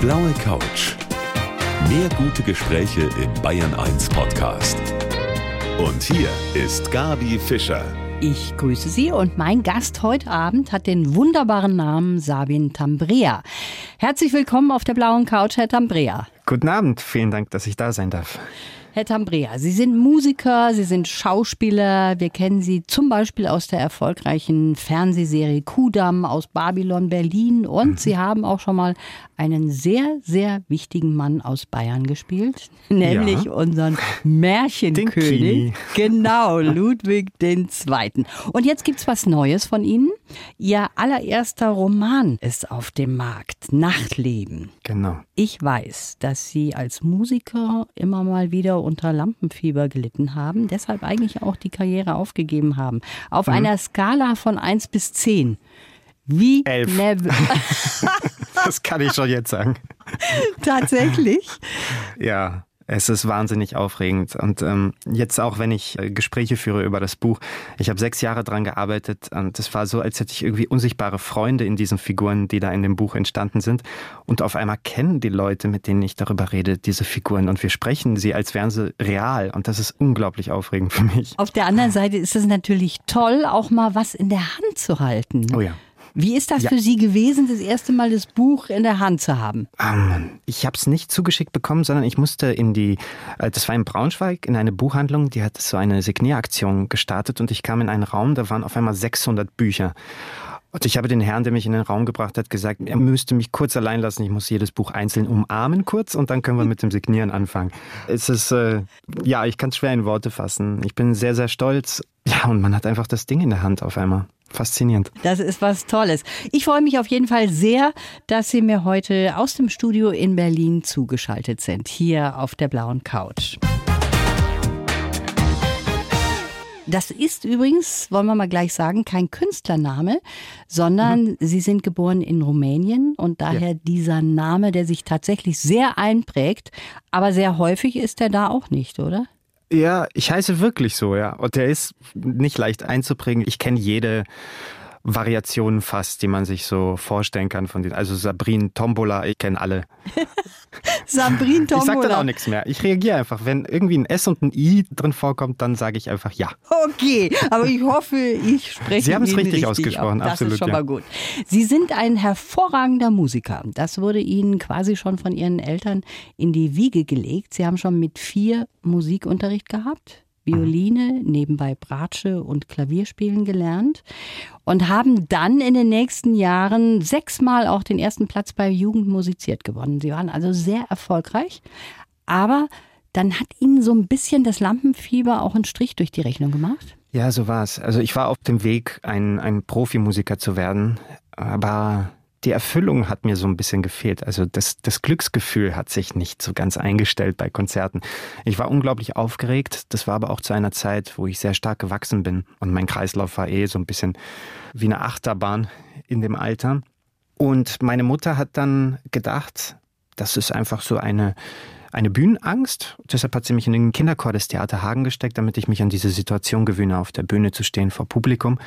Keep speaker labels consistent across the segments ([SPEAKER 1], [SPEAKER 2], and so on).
[SPEAKER 1] blaue Couch. Mehr gute Gespräche im Bayern 1 Podcast. Und hier ist Gabi Fischer.
[SPEAKER 2] Ich grüße Sie und mein Gast heute Abend hat den wunderbaren Namen Sabin Tambrea. Herzlich willkommen auf der blauen Couch, Herr Tambrea.
[SPEAKER 3] Guten Abend, vielen Dank, dass ich da sein darf.
[SPEAKER 2] Herr Tambrea, Sie sind Musiker, Sie sind Schauspieler. Wir kennen Sie zum Beispiel aus der erfolgreichen Fernsehserie Kudamm aus Babylon Berlin. Und mhm. Sie haben auch schon mal einen sehr, sehr wichtigen Mann aus Bayern gespielt, nämlich ja. unseren Märchenkönig. Genau, Ludwig II. Und jetzt gibt es was Neues von Ihnen. Ihr allererster Roman ist auf dem Markt, Nachtleben.
[SPEAKER 3] Genau.
[SPEAKER 2] Ich weiß, dass Sie als Musiker immer mal wieder unter Lampenfieber gelitten haben, deshalb eigentlich auch die Karriere aufgegeben haben. Auf mhm. einer Skala von 1 bis 10. Wie
[SPEAKER 3] Elf. das kann ich schon jetzt sagen.
[SPEAKER 2] Tatsächlich?
[SPEAKER 3] Ja. Es ist wahnsinnig aufregend. Und ähm, jetzt auch, wenn ich äh, Gespräche führe über das Buch, ich habe sechs Jahre dran gearbeitet und es war so, als hätte ich irgendwie unsichtbare Freunde in diesen Figuren, die da in dem Buch entstanden sind. Und auf einmal kennen die Leute, mit denen ich darüber rede, diese Figuren. Und wir sprechen sie, als wären sie real. Und das ist unglaublich aufregend für mich.
[SPEAKER 2] Auf der anderen Seite ist es natürlich toll, auch mal was in der Hand zu halten.
[SPEAKER 3] Oh ja.
[SPEAKER 2] Wie ist das ja. für Sie gewesen, das erste Mal das Buch in der Hand zu haben?
[SPEAKER 3] Um, ähm, ich habe es nicht zugeschickt bekommen, sondern ich musste in die, äh, das war in Braunschweig, in eine Buchhandlung, die hat so eine Signieraktion gestartet und ich kam in einen Raum, da waren auf einmal 600 Bücher. Und ich habe den Herrn, der mich in den Raum gebracht hat, gesagt, er müsste mich kurz allein lassen. Ich muss jedes Buch einzeln umarmen kurz und dann können wir mit dem Signieren anfangen. Es ist, äh, ja, ich kann es schwer in Worte fassen. Ich bin sehr, sehr stolz. Ja, und man hat einfach das Ding in der Hand auf einmal faszinierend.
[SPEAKER 2] Das ist was Tolles. Ich freue mich auf jeden Fall sehr, dass Sie mir heute aus dem Studio in Berlin zugeschaltet sind, hier auf der blauen Couch. Das ist übrigens, wollen wir mal gleich sagen, kein Künstlername, sondern mhm. Sie sind geboren in Rumänien und daher ja. dieser Name, der sich tatsächlich sehr einprägt. Aber sehr häufig ist er da auch nicht, oder?
[SPEAKER 3] Ja, ich heiße wirklich so, ja. Und der ist nicht leicht einzuprägen. Ich kenne jede Variationen fast, die man sich so vorstellen kann von den. Also Sabrin Tombola, ich kenne alle.
[SPEAKER 2] Sabrin Tombola.
[SPEAKER 3] Ich sage dann auch nichts mehr. Ich reagiere einfach. Wenn irgendwie ein S und ein I drin vorkommt, dann sage ich einfach ja.
[SPEAKER 2] Okay, aber ich hoffe, ich spreche
[SPEAKER 3] Sie haben es richtig, richtig, ausgesprochen. Das absolut.
[SPEAKER 2] ist schon ja. mal gut. Sie sind ein hervorragender Musiker. Das wurde Ihnen quasi schon von Ihren Eltern in die Wiege gelegt. Sie haben schon mit vier Musikunterricht gehabt. Violine, nebenbei Bratsche und Klavierspielen gelernt und haben dann in den nächsten Jahren sechsmal auch den ersten Platz bei Jugend musiziert gewonnen. Sie waren also sehr erfolgreich, aber dann hat Ihnen so ein bisschen das Lampenfieber auch einen Strich durch die Rechnung gemacht?
[SPEAKER 3] Ja, so war es. Also ich war auf dem Weg, ein, ein Profimusiker zu werden, aber die Erfüllung hat mir so ein bisschen gefehlt. Also das, das Glücksgefühl hat sich nicht so ganz eingestellt bei Konzerten. Ich war unglaublich aufgeregt. Das war aber auch zu einer Zeit, wo ich sehr stark gewachsen bin. Und mein Kreislauf war eh so ein bisschen wie eine Achterbahn in dem Alter. Und meine Mutter hat dann gedacht, das ist einfach so eine, eine Bühnenangst. Deshalb hat sie mich in den Kinderchor des Theater Hagen gesteckt, damit ich mich an diese Situation gewöhne, auf der Bühne zu stehen vor Publikum.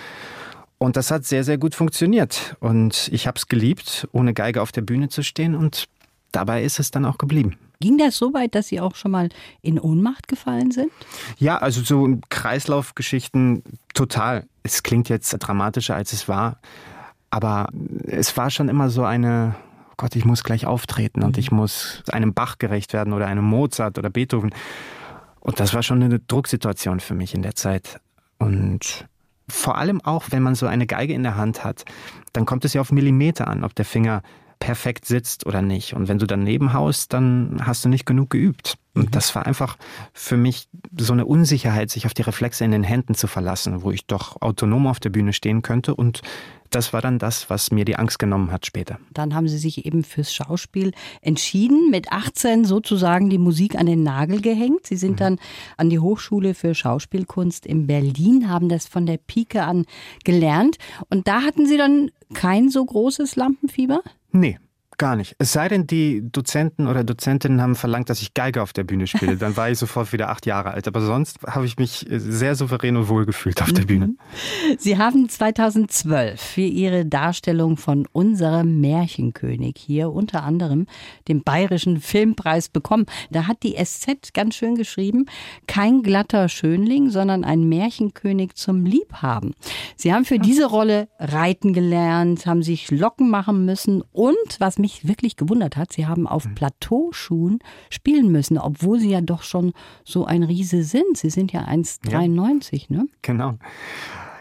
[SPEAKER 3] Und das hat sehr, sehr gut funktioniert. Und ich habe es geliebt, ohne Geige auf der Bühne zu stehen. Und dabei ist es dann auch geblieben.
[SPEAKER 2] Ging das so weit, dass Sie auch schon mal in Ohnmacht gefallen sind?
[SPEAKER 3] Ja, also so Kreislaufgeschichten total. Es klingt jetzt dramatischer, als es war. Aber es war schon immer so eine, oh Gott, ich muss gleich auftreten und mhm. ich muss einem Bach gerecht werden oder einem Mozart oder Beethoven. Und das war schon eine Drucksituation für mich in der Zeit. Und vor allem auch, wenn man so eine Geige in der Hand hat, dann kommt es ja auf Millimeter an, ob der Finger perfekt sitzt oder nicht. Und wenn du daneben haust, dann hast du nicht genug geübt. Und mhm. das war einfach für mich so eine Unsicherheit, sich auf die Reflexe in den Händen zu verlassen, wo ich doch autonom auf der Bühne stehen könnte und das war dann das, was mir die Angst genommen hat später.
[SPEAKER 2] Dann haben Sie sich eben fürs Schauspiel entschieden, mit 18 sozusagen die Musik an den Nagel gehängt. Sie sind mhm. dann an die Hochschule für Schauspielkunst in Berlin, haben das von der Pike an gelernt. Und da hatten Sie dann kein so großes Lampenfieber?
[SPEAKER 3] Nee, Gar nicht. Es sei denn, die Dozenten oder Dozentinnen haben verlangt, dass ich Geige auf der Bühne spiele. Dann war ich sofort wieder acht Jahre alt. Aber sonst habe ich mich sehr souverän und wohl gefühlt auf der Bühne.
[SPEAKER 2] Sie haben 2012 für Ihre Darstellung von unserem Märchenkönig hier unter anderem den Bayerischen Filmpreis bekommen. Da hat die SZ ganz schön geschrieben, kein glatter Schönling, sondern ein Märchenkönig zum Liebhaben. Sie haben für diese Rolle reiten gelernt, haben sich Locken machen müssen und, was mich wirklich gewundert hat, sie haben auf hm. Plateauschuhen spielen müssen, obwohl sie ja doch schon so ein Riese sind. Sie sind ja 1,93, ja. ne?
[SPEAKER 3] Genau.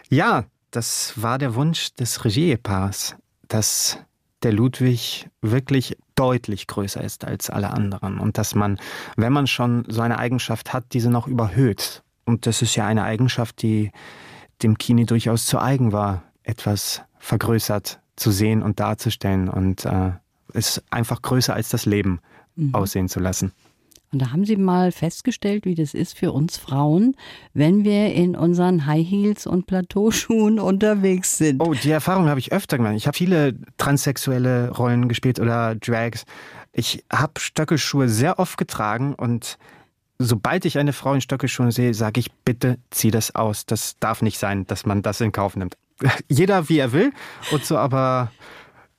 [SPEAKER 3] Ja, das war der Wunsch des Regieepaars, dass der Ludwig wirklich deutlich größer ist als alle anderen und dass man, wenn man schon so eine Eigenschaft hat, diese noch überhöht. Und das ist ja eine Eigenschaft, die dem Kini durchaus zu eigen war, etwas vergrößert zu sehen und darzustellen und äh, es einfach größer als das Leben mhm. aussehen zu lassen.
[SPEAKER 2] Und da haben Sie mal festgestellt, wie das ist für uns Frauen, wenn wir in unseren High Heels und Plateauschuhen unterwegs sind.
[SPEAKER 3] Oh, die Erfahrung habe ich öfter gemacht. Ich habe viele transsexuelle Rollen gespielt oder Drags. Ich habe Stöckelschuhe sehr oft getragen und sobald ich eine Frau in Stöckelschuhen sehe, sage ich, bitte zieh das aus. Das darf nicht sein, dass man das in Kauf nimmt. Jeder wie er will und so aber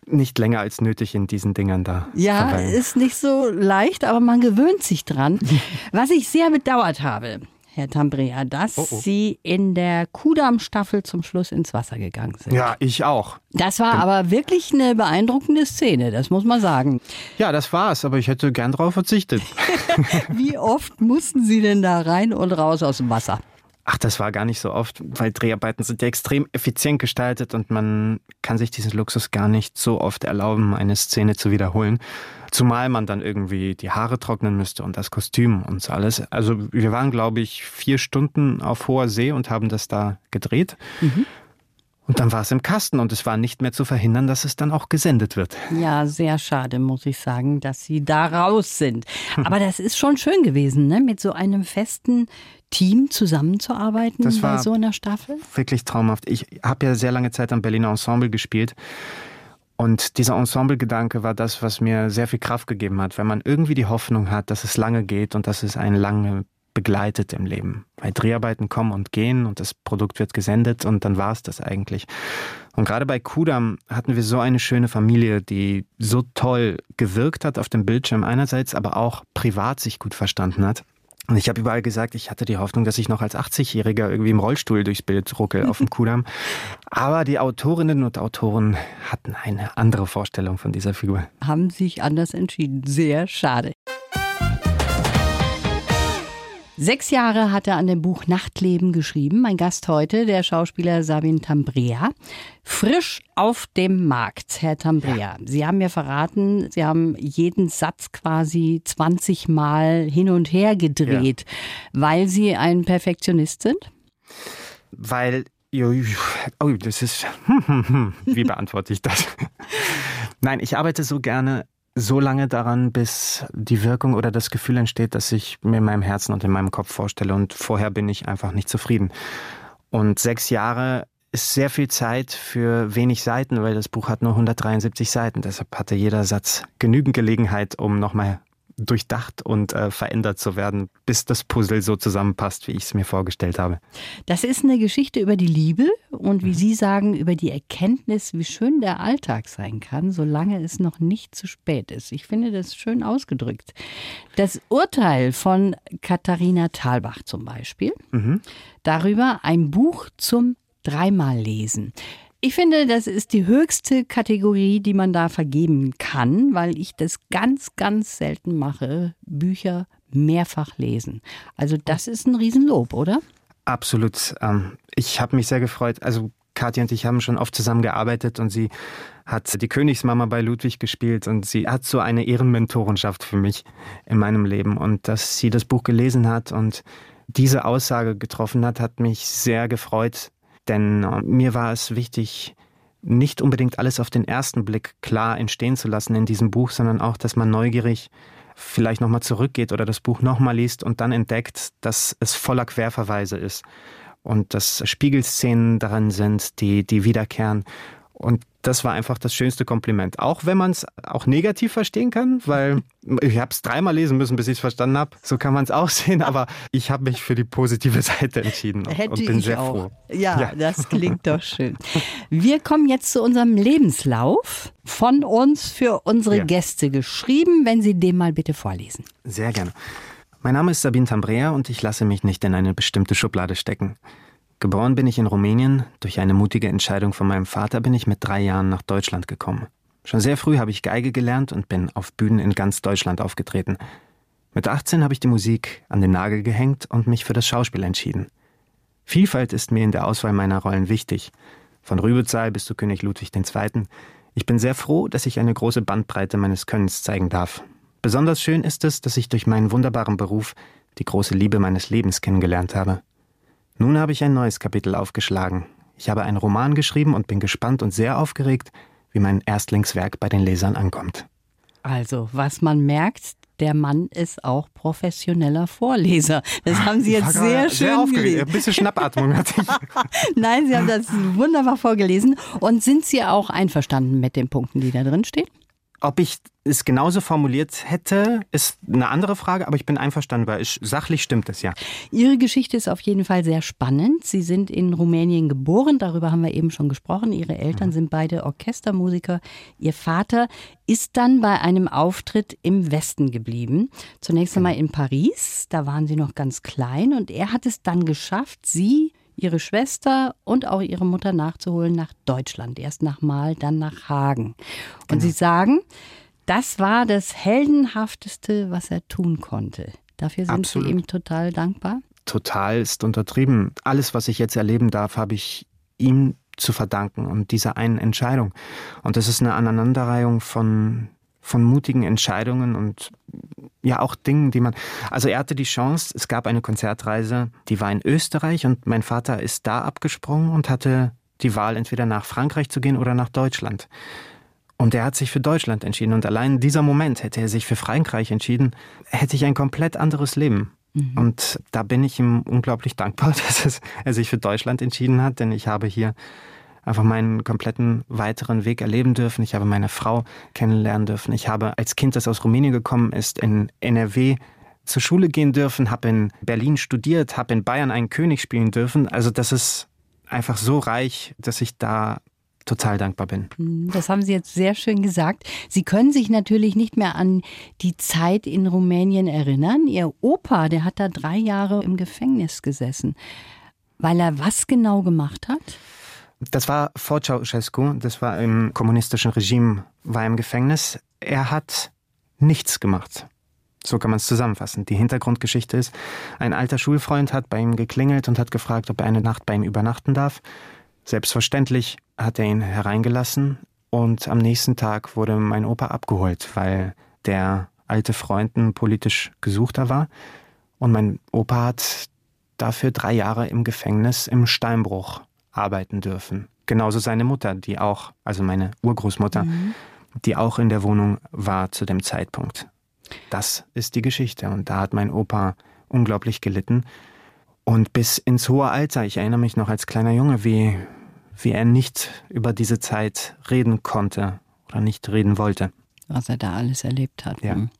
[SPEAKER 3] nicht länger als nötig in diesen Dingern da.
[SPEAKER 2] Ja, verweilen. ist nicht so leicht, aber man gewöhnt sich dran. Was ich sehr bedauert habe, Herr Tambrea, dass oh, oh. Sie in der Kudamm-Staffel zum Schluss ins Wasser gegangen sind.
[SPEAKER 3] Ja, ich auch.
[SPEAKER 2] Das war aber wirklich eine beeindruckende Szene, das muss man sagen.
[SPEAKER 3] Ja, das war's, aber ich hätte gern darauf verzichtet.
[SPEAKER 2] Wie oft mussten Sie denn da rein und raus aus dem Wasser?
[SPEAKER 3] Ach, das war gar nicht so oft, weil Dreharbeiten sind ja extrem effizient gestaltet und man kann sich diesen Luxus gar nicht so oft erlauben, eine Szene zu wiederholen. Zumal man dann irgendwie die Haare trocknen müsste und das Kostüm und so alles. Also wir waren, glaube ich, vier Stunden auf hoher See und haben das da gedreht. Mhm. Und dann war es im Kasten und es war nicht mehr zu verhindern, dass es dann auch gesendet wird.
[SPEAKER 2] Ja, sehr schade, muss ich sagen, dass Sie da raus sind. Aber das ist schon schön gewesen, ne? mit so einem festen Team zusammenzuarbeiten das war bei so einer Staffel?
[SPEAKER 3] Wirklich traumhaft. Ich habe ja sehr lange Zeit am Berliner Ensemble gespielt. Und dieser Ensemble-Gedanke war das, was mir sehr viel Kraft gegeben hat, wenn man irgendwie die Hoffnung hat, dass es lange geht und dass es einen lange begleitet im Leben. Weil Dreharbeiten kommen und gehen und das Produkt wird gesendet und dann war es das eigentlich. Und gerade bei Kudam hatten wir so eine schöne Familie, die so toll gewirkt hat auf dem Bildschirm einerseits, aber auch privat sich gut verstanden hat. Und ich habe überall gesagt, ich hatte die Hoffnung, dass ich noch als 80-Jähriger irgendwie im Rollstuhl durchs Bild ruckel auf dem Kudamm. Aber die Autorinnen und Autoren hatten eine andere Vorstellung von dieser Figur.
[SPEAKER 2] Haben sich anders entschieden. Sehr schade. Sechs Jahre hat er an dem Buch Nachtleben geschrieben. Mein Gast heute, der Schauspieler Sabin Tambrea. Frisch auf dem Markt, Herr Tambrea. Ja. Sie haben mir verraten, Sie haben jeden Satz quasi 20 Mal hin und her gedreht, ja. weil Sie ein Perfektionist sind?
[SPEAKER 3] Weil Oh, das ist. Wie beantworte ich das? Nein, ich arbeite so gerne so lange daran, bis die Wirkung oder das Gefühl entsteht, dass ich mir in meinem Herzen und in meinem Kopf vorstelle. Und vorher bin ich einfach nicht zufrieden. Und sechs Jahre ist sehr viel Zeit für wenig Seiten, weil das Buch hat nur 173 Seiten. Deshalb hatte jeder Satz genügend Gelegenheit, um nochmal durchdacht und äh, verändert zu werden, bis das Puzzle so zusammenpasst, wie ich es mir vorgestellt habe.
[SPEAKER 2] Das ist eine Geschichte über die Liebe und wie mhm. Sie sagen, über die Erkenntnis, wie schön der Alltag sein kann, solange es noch nicht zu spät ist. Ich finde das schön ausgedrückt. Das Urteil von Katharina Thalbach zum Beispiel, mhm. darüber ein Buch zum dreimal lesen. Ich finde, das ist die höchste Kategorie, die man da vergeben kann, weil ich das ganz, ganz selten mache, Bücher mehrfach lesen. Also das ist ein Riesenlob, oder?
[SPEAKER 3] Absolut. Ähm, ich habe mich sehr gefreut. Also Katja und ich haben schon oft zusammengearbeitet und sie hat die Königsmama bei Ludwig gespielt und sie hat so eine Ehrenmentorenschaft für mich in meinem Leben. Und dass sie das Buch gelesen hat und diese Aussage getroffen hat, hat mich sehr gefreut, denn äh, mir war es wichtig, nicht unbedingt alles auf den ersten Blick klar entstehen zu lassen in diesem Buch, sondern auch, dass man neugierig vielleicht nochmal zurückgeht oder das Buch nochmal liest und dann entdeckt, dass es voller Querverweise ist. Und dass Spiegelszenen daran sind, die, die wiederkehren Und das war einfach das schönste Kompliment. Auch wenn man es auch negativ verstehen kann, weil ich habe es dreimal lesen müssen, bis ich es verstanden habe. So kann man es auch sehen, aber ich habe mich für die positive Seite entschieden
[SPEAKER 2] Hätte
[SPEAKER 3] und bin
[SPEAKER 2] ich
[SPEAKER 3] sehr
[SPEAKER 2] auch.
[SPEAKER 3] froh.
[SPEAKER 2] Ja,
[SPEAKER 3] Ja.
[SPEAKER 2] das klingt doch schön. Wir kommen jetzt zu unserem Lebenslauf von uns für unsere
[SPEAKER 3] Ja.
[SPEAKER 2] Gäste geschrieben, wenn Sie den mal bitte vorlesen.
[SPEAKER 3] Sehr gerne. Mein Name ist Sabine Tambrea und ich lasse mich nicht in eine bestimmte Schublade stecken. Geboren bin ich in Rumänien. Durch eine mutige Entscheidung von meinem Vater bin ich mit drei Jahren nach Deutschland gekommen. Schon sehr früh habe ich Geige gelernt und bin auf Bühnen in ganz Deutschland aufgetreten. Mit 18 habe ich die Musik an den Nagel gehängt und mich für das Schauspiel entschieden. Vielfalt ist mir in der Auswahl meiner Rollen wichtig. Von Rübezahl bis zu König Ludwig II. Ich bin sehr froh, dass ich eine große Bandbreite meines Könnens zeigen darf. Besonders schön ist es, dass ich durch meinen wunderbaren Beruf die große Liebe meines Lebens kennengelernt habe. Nun habe ich ein neues Kapitel aufgeschlagen. Ich habe einen Roman geschrieben und bin gespannt und sehr aufgeregt, wie mein Erstlingswerk bei den Lesern ankommt.
[SPEAKER 2] Also, was man merkt, der Mann ist auch professioneller Vorleser. Das haben Sie jetzt sehr schön gelesen.
[SPEAKER 3] Ein bisschen Schnappatmung hatte ich.
[SPEAKER 2] Nein, Sie haben das wunderbar vorgelesen. Und sind Sie auch einverstanden mit den Punkten, die da drin stehen?
[SPEAKER 3] Ob ich es genauso formuliert hätte, ist eine andere Frage, aber ich bin einverstanden, weil es, sachlich stimmt es ja.
[SPEAKER 2] Ihre Geschichte ist auf jeden Fall sehr spannend. Sie sind in Rumänien geboren, darüber haben wir eben schon gesprochen. Ihre Eltern sind beide Orchestermusiker. Ihr Vater ist dann bei einem Auftritt im Westen geblieben. Zunächst einmal in Paris, da waren sie noch ganz klein und er hat es dann geschafft, sie ihre Schwester und auch ihre Mutter nachzuholen nach Deutschland. Erst nach Mal, dann nach Hagen. Und sie sagen, das war das Heldenhafteste, was er tun konnte. Dafür sind
[SPEAKER 3] Absolut.
[SPEAKER 2] sie ihm total dankbar.
[SPEAKER 3] Total ist untertrieben. Alles, was ich jetzt erleben darf, habe ich ihm zu verdanken und dieser einen Entscheidung. Und das ist eine Aneinanderreihung von, von mutigen Entscheidungen und ja auch Dingen, die man. Also er hatte die Chance, es gab eine Konzertreise, die war in Österreich und mein Vater ist da abgesprungen und hatte die Wahl, entweder nach Frankreich zu gehen oder nach Deutschland. Und er hat sich für Deutschland entschieden. Und allein dieser Moment, hätte er sich für Frankreich entschieden, hätte ich ein komplett anderes Leben. Und da bin ich ihm unglaublich dankbar, dass es, er sich für Deutschland entschieden hat, denn ich habe hier einfach meinen kompletten weiteren Weg erleben dürfen. Ich habe meine Frau kennenlernen dürfen. Ich habe als Kind, das aus Rumänien gekommen ist, in NRW zur Schule gehen dürfen, habe in Berlin studiert, habe in Bayern einen König spielen dürfen. Also das ist einfach so reich, dass ich da total dankbar bin.
[SPEAKER 2] Das haben Sie jetzt sehr schön gesagt. Sie können sich natürlich nicht mehr an die Zeit in Rumänien erinnern. Ihr Opa, der hat da drei Jahre im Gefängnis gesessen. Weil er was genau gemacht hat?
[SPEAKER 3] Das war vor Ceausescu, das war im kommunistischen Regime, war im Gefängnis. Er hat nichts gemacht. So kann man es zusammenfassen. Die Hintergrundgeschichte ist, ein alter Schulfreund hat bei ihm geklingelt und hat gefragt, ob er eine Nacht bei ihm übernachten darf. Selbstverständlich hat er ihn hereingelassen und am nächsten Tag wurde mein Opa abgeholt, weil der alte Freund ein politisch Gesuchter war. Und mein Opa hat dafür drei Jahre im Gefängnis im Steinbruch arbeiten dürfen. Genauso seine Mutter, die auch, also meine Urgroßmutter, die auch in der Wohnung war zu dem Zeitpunkt. Das ist die Geschichte. Und da hat mein Opa unglaublich gelitten. Und bis ins hohe Alter, ich erinnere mich noch als kleiner Junge, wie, wie er nicht über diese Zeit reden konnte oder nicht reden wollte.
[SPEAKER 2] Was er da alles erlebt hat.
[SPEAKER 3] Ja.
[SPEAKER 2] Hm.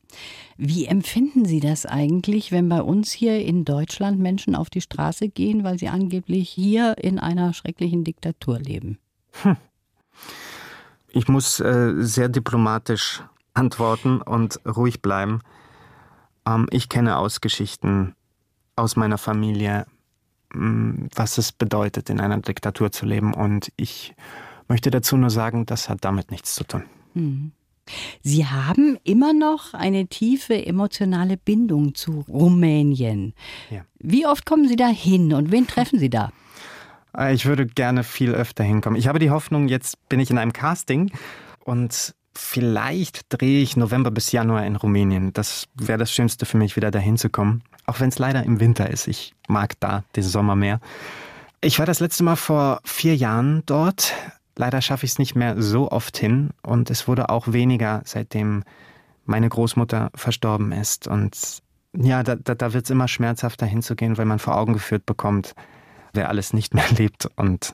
[SPEAKER 2] Wie empfinden Sie das eigentlich, wenn bei uns hier in Deutschland Menschen auf die Straße gehen, weil sie angeblich hier in einer schrecklichen Diktatur leben?
[SPEAKER 3] Ich muss äh, sehr diplomatisch antworten und ruhig bleiben. Ähm, ich kenne aus Geschichten aus meiner Familie, mh, was es bedeutet, in einer Diktatur zu leben. Und ich möchte dazu nur sagen, das hat damit nichts zu tun.
[SPEAKER 2] Sie haben immer noch eine tiefe emotionale Bindung zu Rumänien.
[SPEAKER 3] Ja.
[SPEAKER 2] Wie oft kommen Sie da hin und wen treffen Sie da?
[SPEAKER 3] Äh, Ich würde gerne viel öfter hinkommen. Ich habe die Hoffnung, jetzt bin ich in einem Casting und vielleicht drehe ich November bis Januar in Rumänien. Das wäre das Schönste für mich, wieder dahin zu kommen. Auch wenn es leider im Winter ist. Ich mag da den Sommer mehr. Ich war das letzte Mal vor vier Jahren dort. Leider schaffe ich es nicht mehr so oft hin und es wurde auch weniger, seitdem meine Großmutter verstorben ist. Und ja, da, da, da wird es immer schmerzhafter hinzugehen, weil man vor Augen geführt bekommt, wer alles nicht mehr lebt. Und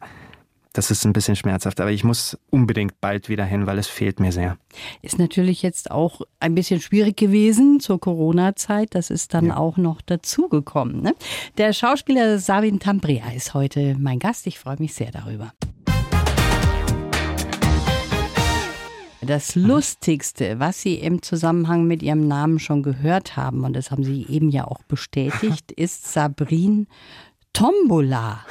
[SPEAKER 3] Das ist ein bisschen schmerzhaft, aber ich muss unbedingt bald wieder hin, weil es fehlt mir sehr.
[SPEAKER 2] Ist natürlich jetzt auch ein bisschen schwierig gewesen zur Corona-Zeit. Das ist dann ja. auch noch dazugekommen. Ne? Der Schauspieler Savin Tambrea ist heute mein Gast. Ich freue mich sehr darüber. Das Lustigste, was Sie im Zusammenhang mit Ihrem Namen schon gehört haben, und das haben Sie eben ja auch bestätigt, ist Sabrine Tombola.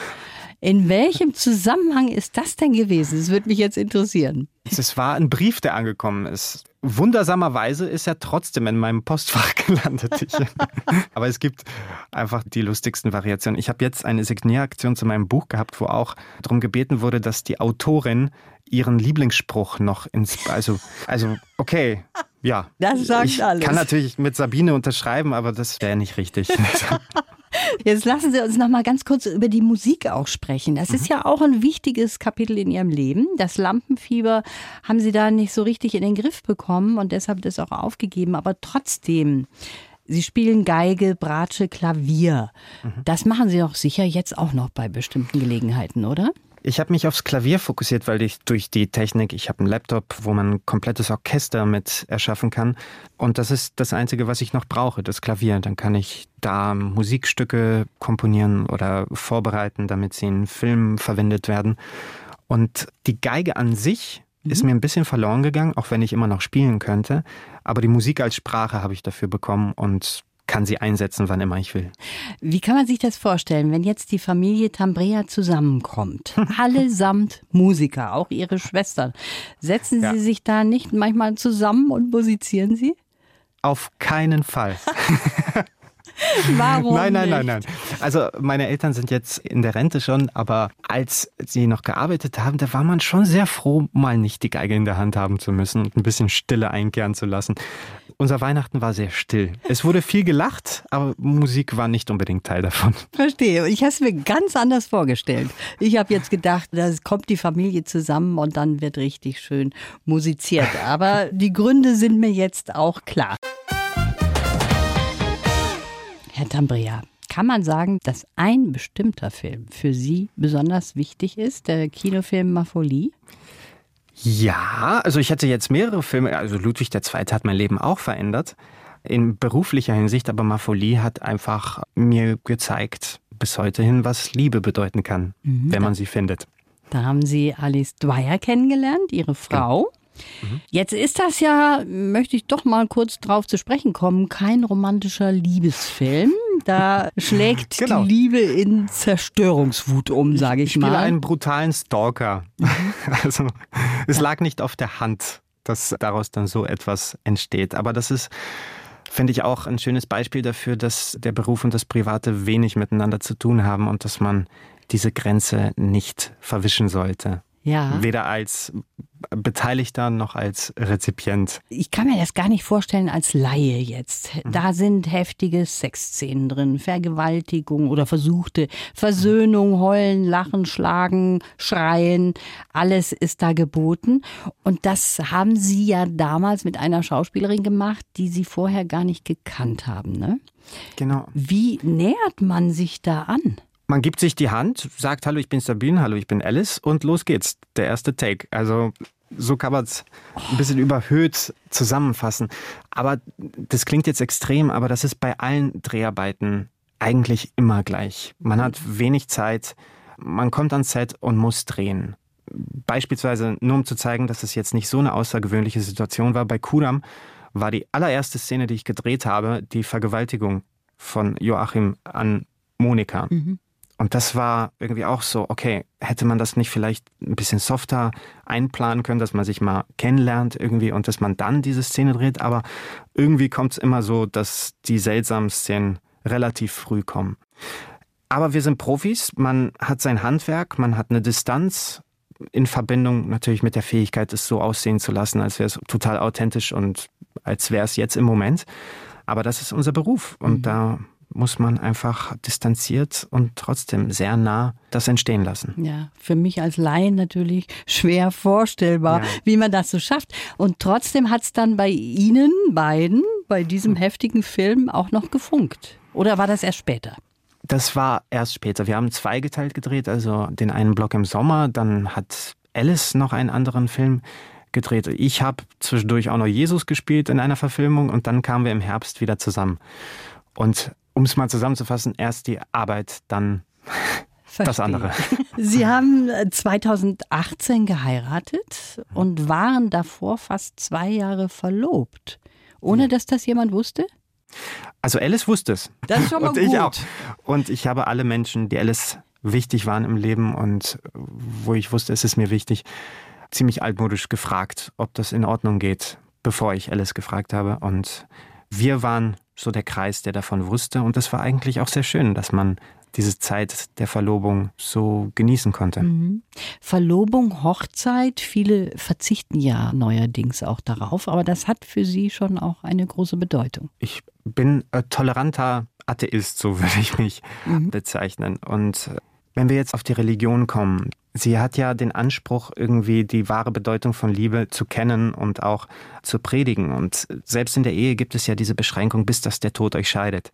[SPEAKER 2] In welchem Zusammenhang ist das denn gewesen? Das würde mich jetzt interessieren.
[SPEAKER 3] Es war ein Brief, der angekommen ist. Wundersamerweise ist er trotzdem in meinem Postfach gelandet. Aber es gibt einfach die lustigsten Variationen. Ich habe jetzt eine Signieraktion zu meinem Buch gehabt, wo auch darum gebeten wurde, dass die Autorin ihren Lieblingsspruch noch ins. Also, also okay, ja.
[SPEAKER 2] Das sagt
[SPEAKER 3] ich
[SPEAKER 2] alles.
[SPEAKER 3] kann natürlich mit Sabine unterschreiben, aber das wäre nicht richtig.
[SPEAKER 2] Jetzt lassen Sie uns noch mal ganz kurz über die Musik auch sprechen. Das mhm. ist ja auch ein wichtiges Kapitel in Ihrem Leben. Das Lampenfieber haben Sie da nicht so richtig in den Griff bekommen und deshalb das auch aufgegeben. Aber trotzdem, Sie spielen Geige, Bratsche, Klavier. Mhm. Das machen Sie doch sicher jetzt auch noch bei bestimmten Gelegenheiten, oder?
[SPEAKER 3] Ich habe mich aufs Klavier fokussiert, weil ich durch die Technik, ich habe einen Laptop, wo man ein komplettes Orchester mit erschaffen kann. Und das ist das Einzige, was ich noch brauche, das Klavier. Dann kann ich da Musikstücke komponieren oder vorbereiten, damit sie in Filmen verwendet werden. Und die Geige an sich mhm. ist mir ein bisschen verloren gegangen, auch wenn ich immer noch spielen könnte. Aber die Musik als Sprache habe ich dafür bekommen und kann sie einsetzen, wann immer ich will.
[SPEAKER 2] Wie kann man sich das vorstellen, wenn jetzt die Familie Tambrea zusammenkommt? Allesamt Musiker, auch ihre Schwestern. Setzen ja. sie sich da nicht manchmal zusammen und musizieren sie?
[SPEAKER 3] Auf keinen Fall.
[SPEAKER 2] Warum?
[SPEAKER 3] Nein, nein, nein, nein. Also meine Eltern sind jetzt in der Rente schon, aber als sie noch gearbeitet haben, da war man schon sehr froh, mal nicht die Geige in der Hand haben zu müssen und ein bisschen Stille einkehren zu lassen. Unser Weihnachten war sehr still. Es wurde viel gelacht, aber Musik war nicht unbedingt Teil davon.
[SPEAKER 2] Verstehe. Ich habe es mir ganz anders vorgestellt. Ich habe jetzt gedacht, da kommt die Familie zusammen und dann wird richtig schön musiziert. Aber die Gründe sind mir jetzt auch klar. Herr Tambria, kann man sagen, dass ein bestimmter Film für Sie besonders wichtig ist, der Kinofilm Mafolie?
[SPEAKER 3] Ja, also ich hatte jetzt mehrere Filme, also Ludwig II. hat mein Leben auch verändert, in beruflicher Hinsicht, aber Mafolie hat einfach mir gezeigt, bis heute hin, was Liebe bedeuten kann, mhm. wenn man sie findet.
[SPEAKER 2] Da haben Sie Alice Dwyer kennengelernt, Ihre Frau. Mhm. Jetzt ist das ja, möchte ich doch mal kurz drauf zu sprechen kommen, kein romantischer Liebesfilm. Da schlägt genau. die Liebe in Zerstörungswut um, sage ich,
[SPEAKER 3] ich
[SPEAKER 2] mal. Ich
[SPEAKER 3] spiele einen brutalen Stalker. also es lag nicht auf der Hand, dass daraus dann so etwas entsteht. Aber das ist finde ich auch ein schönes Beispiel dafür, dass der Beruf und das Private wenig miteinander zu tun haben und dass man diese Grenze nicht verwischen sollte.
[SPEAKER 2] Ja.
[SPEAKER 3] Weder als Beteiligter noch als Rezipient.
[SPEAKER 2] Ich kann mir das gar nicht vorstellen als Laie jetzt. Mhm. Da sind heftige Sexszenen drin, Vergewaltigung oder versuchte Versöhnung, heulen, lachen, schlagen, schreien, alles ist da geboten. Und das haben Sie ja damals mit einer Schauspielerin gemacht, die Sie vorher gar nicht gekannt haben, ne?
[SPEAKER 3] Genau.
[SPEAKER 2] Wie nähert man sich da an?
[SPEAKER 3] Man gibt sich die Hand, sagt Hallo, ich bin Sabine, Hallo, ich bin Alice und los geht's. Der erste Take. Also so kann man es ein bisschen überhöht zusammenfassen. Aber das klingt jetzt extrem, aber das ist bei allen Dreharbeiten eigentlich immer gleich. Man hat wenig Zeit, man kommt ans Set und muss drehen. Beispielsweise, nur um zu zeigen, dass es jetzt nicht so eine außergewöhnliche Situation war, bei Kudam war die allererste Szene, die ich gedreht habe, die Vergewaltigung von Joachim an Monika. Mhm. Und das war irgendwie auch so, okay, hätte man das nicht vielleicht ein bisschen softer einplanen können, dass man sich mal kennenlernt irgendwie und dass man dann diese Szene dreht. Aber irgendwie kommt es immer so, dass die seltsamen Szenen relativ früh kommen. Aber wir sind Profis, man hat sein Handwerk, man hat eine Distanz in Verbindung natürlich mit der Fähigkeit, es so aussehen zu lassen, als wäre es total authentisch und als wäre es jetzt im Moment. Aber das ist unser Beruf und mhm. da muss man einfach distanziert und trotzdem sehr nah das entstehen lassen.
[SPEAKER 2] Ja, für mich als Laien natürlich schwer vorstellbar, ja. wie man das so schafft. Und trotzdem hat es dann bei Ihnen beiden, bei diesem hm. heftigen Film auch noch gefunkt. Oder war das erst später?
[SPEAKER 3] Das war erst später. Wir haben zweigeteilt gedreht, also den einen Block im Sommer, dann hat Alice noch einen anderen Film gedreht. Ich habe zwischendurch auch noch Jesus gespielt in einer Verfilmung und dann kamen wir im Herbst wieder zusammen. Und um es mal zusammenzufassen, erst die Arbeit, dann Verstehe. das andere.
[SPEAKER 2] Sie haben 2018 geheiratet und waren davor fast zwei Jahre verlobt, ohne dass das jemand wusste?
[SPEAKER 3] Also Alice wusste es.
[SPEAKER 2] Das ist schon mal
[SPEAKER 3] und
[SPEAKER 2] gut.
[SPEAKER 3] Ich auch. Und ich habe alle Menschen, die Alice wichtig waren im Leben und wo ich wusste, es ist mir wichtig, ziemlich altmodisch gefragt, ob das in Ordnung geht, bevor ich Alice gefragt habe. Und wir waren so der Kreis, der davon wusste. Und es war eigentlich auch sehr schön, dass man diese Zeit der Verlobung so genießen konnte. Mhm.
[SPEAKER 2] Verlobung, Hochzeit, viele verzichten ja neuerdings auch darauf, aber das hat für Sie schon auch eine große Bedeutung.
[SPEAKER 3] Ich bin toleranter Atheist, so würde ich mich mhm. bezeichnen. Und wenn wir jetzt auf die Religion kommen, sie hat ja den Anspruch, irgendwie die wahre Bedeutung von Liebe zu kennen und auch zu predigen. Und selbst in der Ehe gibt es ja diese Beschränkung, bis dass der Tod euch scheidet.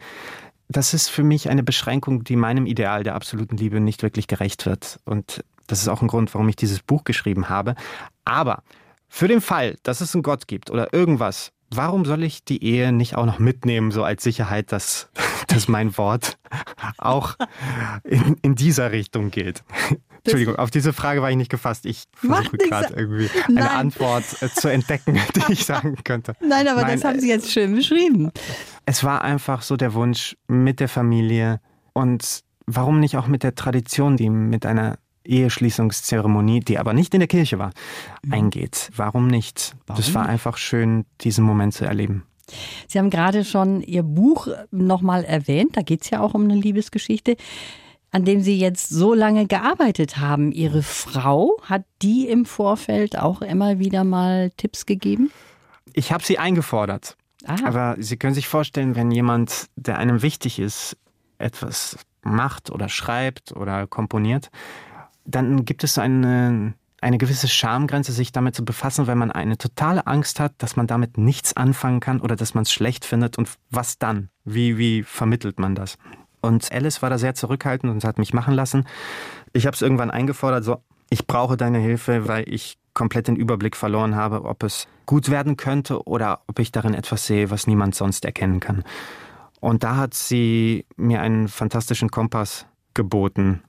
[SPEAKER 3] Das ist für mich eine Beschränkung, die meinem Ideal der absoluten Liebe nicht wirklich gerecht wird. Und das ist auch ein Grund, warum ich dieses Buch geschrieben habe. Aber für den Fall, dass es einen Gott gibt oder irgendwas, warum soll ich die Ehe nicht auch noch mitnehmen, so als Sicherheit, dass, dass mein Wort auch in, in dieser Richtung geht? Entschuldigung, auf diese Frage war ich nicht gefasst. Ich versuche gerade irgendwie Nein. eine Antwort äh, zu entdecken, die ich sagen könnte.
[SPEAKER 2] Nein, aber Nein, das haben Sie jetzt schön beschrieben.
[SPEAKER 3] Es war einfach so der Wunsch mit der Familie und warum nicht auch mit der Tradition, die mit einer Eheschließungszeremonie, die aber nicht in der Kirche war, mhm. eingeht. Warum nicht? Warum? Das war einfach schön, diesen Moment zu erleben.
[SPEAKER 2] Sie haben gerade schon Ihr Buch nochmal erwähnt, da geht es ja auch um eine Liebesgeschichte, an dem Sie jetzt so lange gearbeitet haben. Ihre Frau, hat die im Vorfeld auch immer wieder mal Tipps gegeben?
[SPEAKER 3] Ich habe sie eingefordert. Aha. Aber Sie können sich vorstellen, wenn jemand, der einem wichtig ist, etwas macht oder schreibt oder komponiert, dann gibt es eine, eine gewisse Schamgrenze, sich damit zu befassen, weil man eine totale Angst hat, dass man damit nichts anfangen kann oder dass man es schlecht findet. Und was dann? Wie, wie vermittelt man das? Und Alice war da sehr zurückhaltend und hat mich machen lassen. Ich habe es irgendwann eingefordert, so, ich brauche deine Hilfe, weil ich komplett den Überblick verloren habe, ob es gut werden könnte oder ob ich darin etwas sehe, was niemand sonst erkennen kann. Und da hat sie mir einen fantastischen Kompass geboten,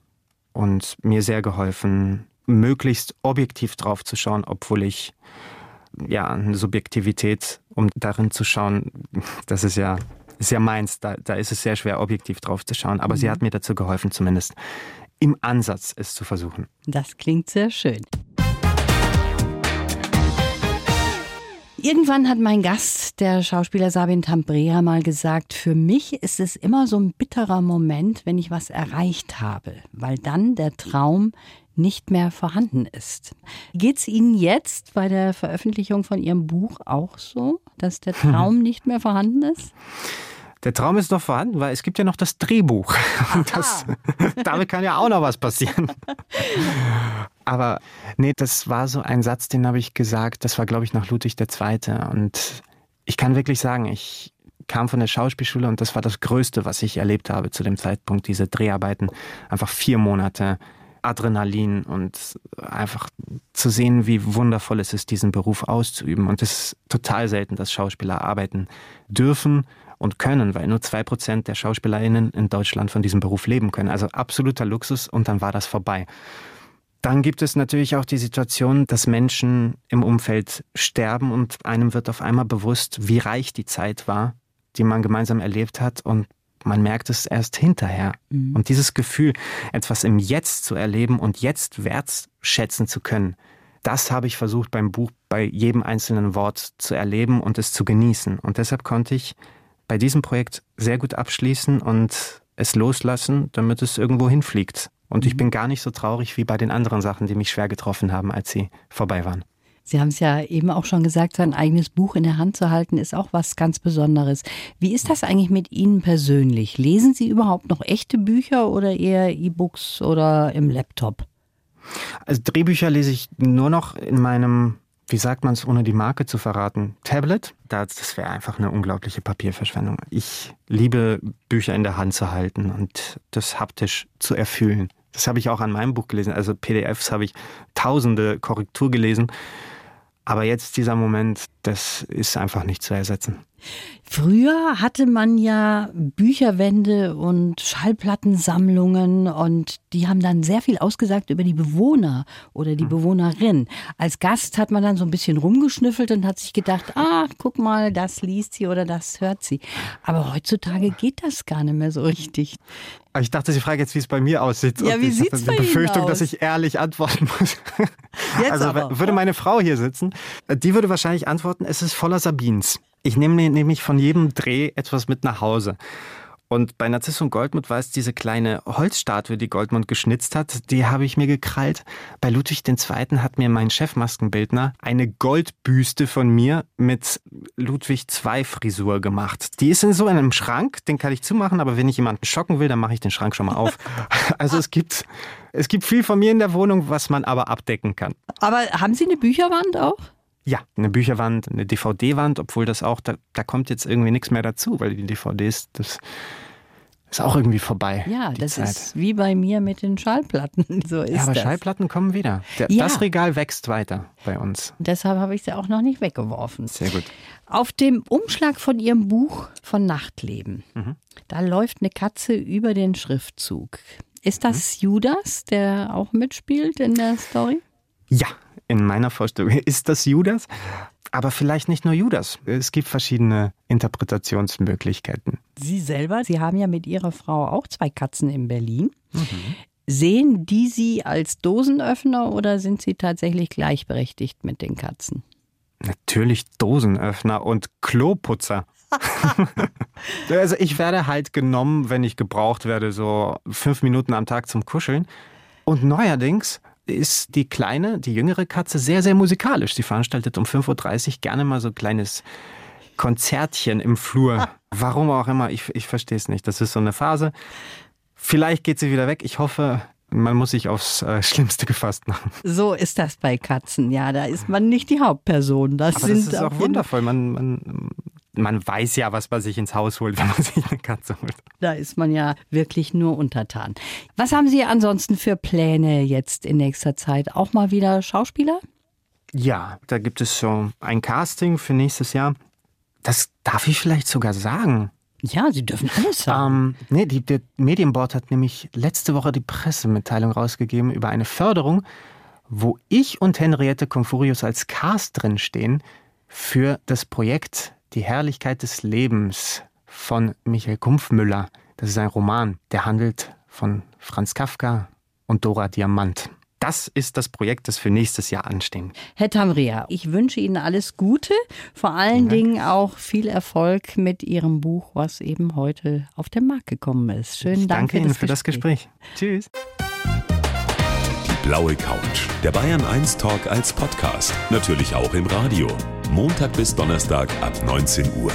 [SPEAKER 3] und mir sehr geholfen, möglichst objektiv drauf zu schauen, obwohl ich ja eine Subjektivität, um darin zu schauen, das ist ja ist ja meins, da, da ist es sehr schwer, objektiv drauf zu schauen. Aber mhm. sie hat mir dazu geholfen, zumindest im Ansatz es zu versuchen.
[SPEAKER 2] Das klingt sehr schön. Irgendwann hat mein Gast, der Schauspieler Sabin Tambrea, mal gesagt, für mich ist es immer so ein bitterer Moment, wenn ich was erreicht habe, weil dann der Traum nicht mehr vorhanden ist. Geht es Ihnen jetzt bei der Veröffentlichung von Ihrem Buch auch so, dass der Traum nicht mehr vorhanden ist?
[SPEAKER 3] Der Traum ist noch vorhanden, weil es gibt ja noch das Drehbuch. Und das, damit kann ja auch noch was passieren. Aber nee, das war so ein Satz, den habe ich gesagt, das war, glaube ich, nach Ludwig II. Und ich kann wirklich sagen, ich kam von der Schauspielschule und das war das Größte, was ich erlebt habe zu dem Zeitpunkt, diese Dreharbeiten. Einfach vier Monate Adrenalin und einfach zu sehen, wie wundervoll es ist, diesen Beruf auszuüben. Und es ist total selten, dass Schauspieler arbeiten dürfen und können, weil nur zwei Prozent der SchauspielerInnen in Deutschland von diesem Beruf leben können. Also absoluter Luxus und dann war das vorbei. Dann gibt es natürlich auch die Situation, dass Menschen im Umfeld sterben und einem wird auf einmal bewusst, wie reich die Zeit war, die man gemeinsam erlebt hat und man merkt es erst hinterher. Mhm. Und dieses Gefühl, etwas im Jetzt zu erleben und jetzt wertschätzen zu können, das habe ich versucht beim Buch bei jedem einzelnen Wort zu erleben und es zu genießen. Und deshalb konnte ich bei diesem Projekt sehr gut abschließen und es loslassen, damit es irgendwo hinfliegt. Und ich mhm. bin gar nicht so traurig wie bei den anderen Sachen, die mich schwer getroffen haben, als sie vorbei waren.
[SPEAKER 2] Sie haben es ja eben auch schon gesagt, sein eigenes Buch in der Hand zu halten, ist auch was ganz Besonderes. Wie ist das eigentlich mit Ihnen persönlich? Lesen Sie überhaupt noch echte Bücher oder eher E-Books oder im Laptop?
[SPEAKER 3] Also Drehbücher lese ich nur noch in meinem wie sagt man es, ohne die Marke zu verraten? Tablet? Das wäre einfach eine unglaubliche Papierverschwendung. Ich liebe Bücher in der Hand zu halten und das haptisch zu erfüllen. Das habe ich auch an meinem Buch gelesen. Also PDFs habe ich tausende Korrektur gelesen. Aber jetzt dieser Moment, das ist einfach nicht zu ersetzen.
[SPEAKER 2] Früher hatte man ja Bücherwände und Schallplattensammlungen und die haben dann sehr viel ausgesagt über die Bewohner oder die hm. Bewohnerin. Als Gast hat man dann so ein bisschen rumgeschnüffelt und hat sich gedacht, ah, guck mal, das liest sie oder das hört sie. Aber heutzutage geht das gar nicht mehr so richtig.
[SPEAKER 3] Ich dachte, Sie fragen jetzt, wie es bei mir aussieht.
[SPEAKER 2] Ja, wie sieht es bei
[SPEAKER 3] Befürchtung,
[SPEAKER 2] aus?
[SPEAKER 3] dass ich ehrlich antworten muss.
[SPEAKER 2] Jetzt
[SPEAKER 3] also
[SPEAKER 2] aber.
[SPEAKER 3] würde meine Frau hier sitzen, die würde wahrscheinlich antworten, es ist voller Sabins. Ich nehme nämlich von jedem Dreh etwas mit nach Hause. Und bei Narziss und Goldmund war es diese kleine Holzstatue, die Goldmund geschnitzt hat, die habe ich mir gekrallt. Bei Ludwig II. hat mir mein Chefmaskenbildner eine Goldbüste von mir mit Ludwig II Frisur gemacht. Die ist in so einem Schrank, den kann ich zumachen, aber wenn ich jemanden schocken will, dann mache ich den Schrank schon mal auf. Also es gibt, es gibt viel von mir in der Wohnung, was man aber abdecken kann.
[SPEAKER 2] Aber haben Sie eine Bücherwand auch?
[SPEAKER 3] Ja, eine Bücherwand, eine DVD-Wand, obwohl das auch, da, da kommt jetzt irgendwie nichts mehr dazu, weil die DVDs, das ist auch irgendwie vorbei.
[SPEAKER 2] Ja, das
[SPEAKER 3] Zeit.
[SPEAKER 2] ist wie bei mir mit den Schallplatten. So ist
[SPEAKER 3] ja, aber
[SPEAKER 2] das.
[SPEAKER 3] Schallplatten kommen wieder. Der,
[SPEAKER 2] Ja.
[SPEAKER 3] Das Regal wächst weiter bei uns.
[SPEAKER 2] Deshalb habe ich sie auch noch nicht weggeworfen.
[SPEAKER 3] Sehr gut.
[SPEAKER 2] Auf dem Umschlag von Ihrem Buch von Nachtleben,
[SPEAKER 3] Mhm.
[SPEAKER 2] da läuft eine Katze über den Schriftzug. Ist
[SPEAKER 3] Mhm.
[SPEAKER 2] das Judas, der auch mitspielt in der Story?
[SPEAKER 3] Ja, in meiner Vorstellung ist das Judas, aber vielleicht nicht nur Judas. Es gibt verschiedene Interpretationsmöglichkeiten.
[SPEAKER 2] Sie selber, Sie haben ja mit Ihrer Frau auch zwei Katzen in Berlin.
[SPEAKER 3] Mhm.
[SPEAKER 2] Sehen die Sie als Dosenöffner oder sind Sie tatsächlich gleichberechtigt mit den Katzen?
[SPEAKER 3] Natürlich Dosenöffner und Kloputzer. also ich werde halt genommen, wenn ich gebraucht werde, so fünf Minuten am Tag zum Kuscheln. Und neuerdings ist die kleine, die jüngere Katze sehr, sehr musikalisch. Sie veranstaltet um 5.30 Uhr gerne mal so ein kleines Konzertchen im Flur. Warum auch immer, ich, ich verstehe es nicht. Das ist so eine Phase. Vielleicht geht sie wieder weg. Ich hoffe, man muss sich aufs äh, Schlimmste gefasst machen.
[SPEAKER 2] So ist das bei Katzen. Ja, da ist man nicht die Hauptperson. Das
[SPEAKER 3] Aber
[SPEAKER 2] sind
[SPEAKER 3] das ist auch wundervoll. Man, man, man weiß ja, was man sich ins Haus holt, wenn man sich eine Katze holt.
[SPEAKER 2] Da ist man ja wirklich nur untertan. Was haben Sie ansonsten für Pläne jetzt in nächster Zeit? Auch mal wieder Schauspieler?
[SPEAKER 3] Ja, da gibt es so ein Casting für nächstes Jahr. Das darf ich vielleicht sogar sagen.
[SPEAKER 2] Ja, Sie dürfen alles sagen.
[SPEAKER 3] Ähm, nee, die, der Medienboard hat nämlich letzte Woche die Pressemitteilung rausgegeben über eine Förderung, wo ich und Henriette Confurius als Cast drin stehen für das Projekt Die Herrlichkeit des Lebens von Michael Kumpfmüller. Das ist ein Roman, der handelt von Franz Kafka und Dora Diamant. Das ist das Projekt, das für nächstes Jahr ansteht.
[SPEAKER 2] Herr Tamria, ich wünsche Ihnen alles Gute, vor allen Dingen auch viel Erfolg mit Ihrem Buch, was eben heute auf den Markt gekommen ist. Schönen
[SPEAKER 3] Ich
[SPEAKER 2] Dank
[SPEAKER 3] danke
[SPEAKER 2] für
[SPEAKER 3] Ihnen
[SPEAKER 2] das
[SPEAKER 3] für das Gespräch. Tschüss.
[SPEAKER 1] Die blaue Couch. Der Bayern 1 Talk als Podcast. Natürlich auch im Radio. Montag bis Donnerstag ab 19 Uhr.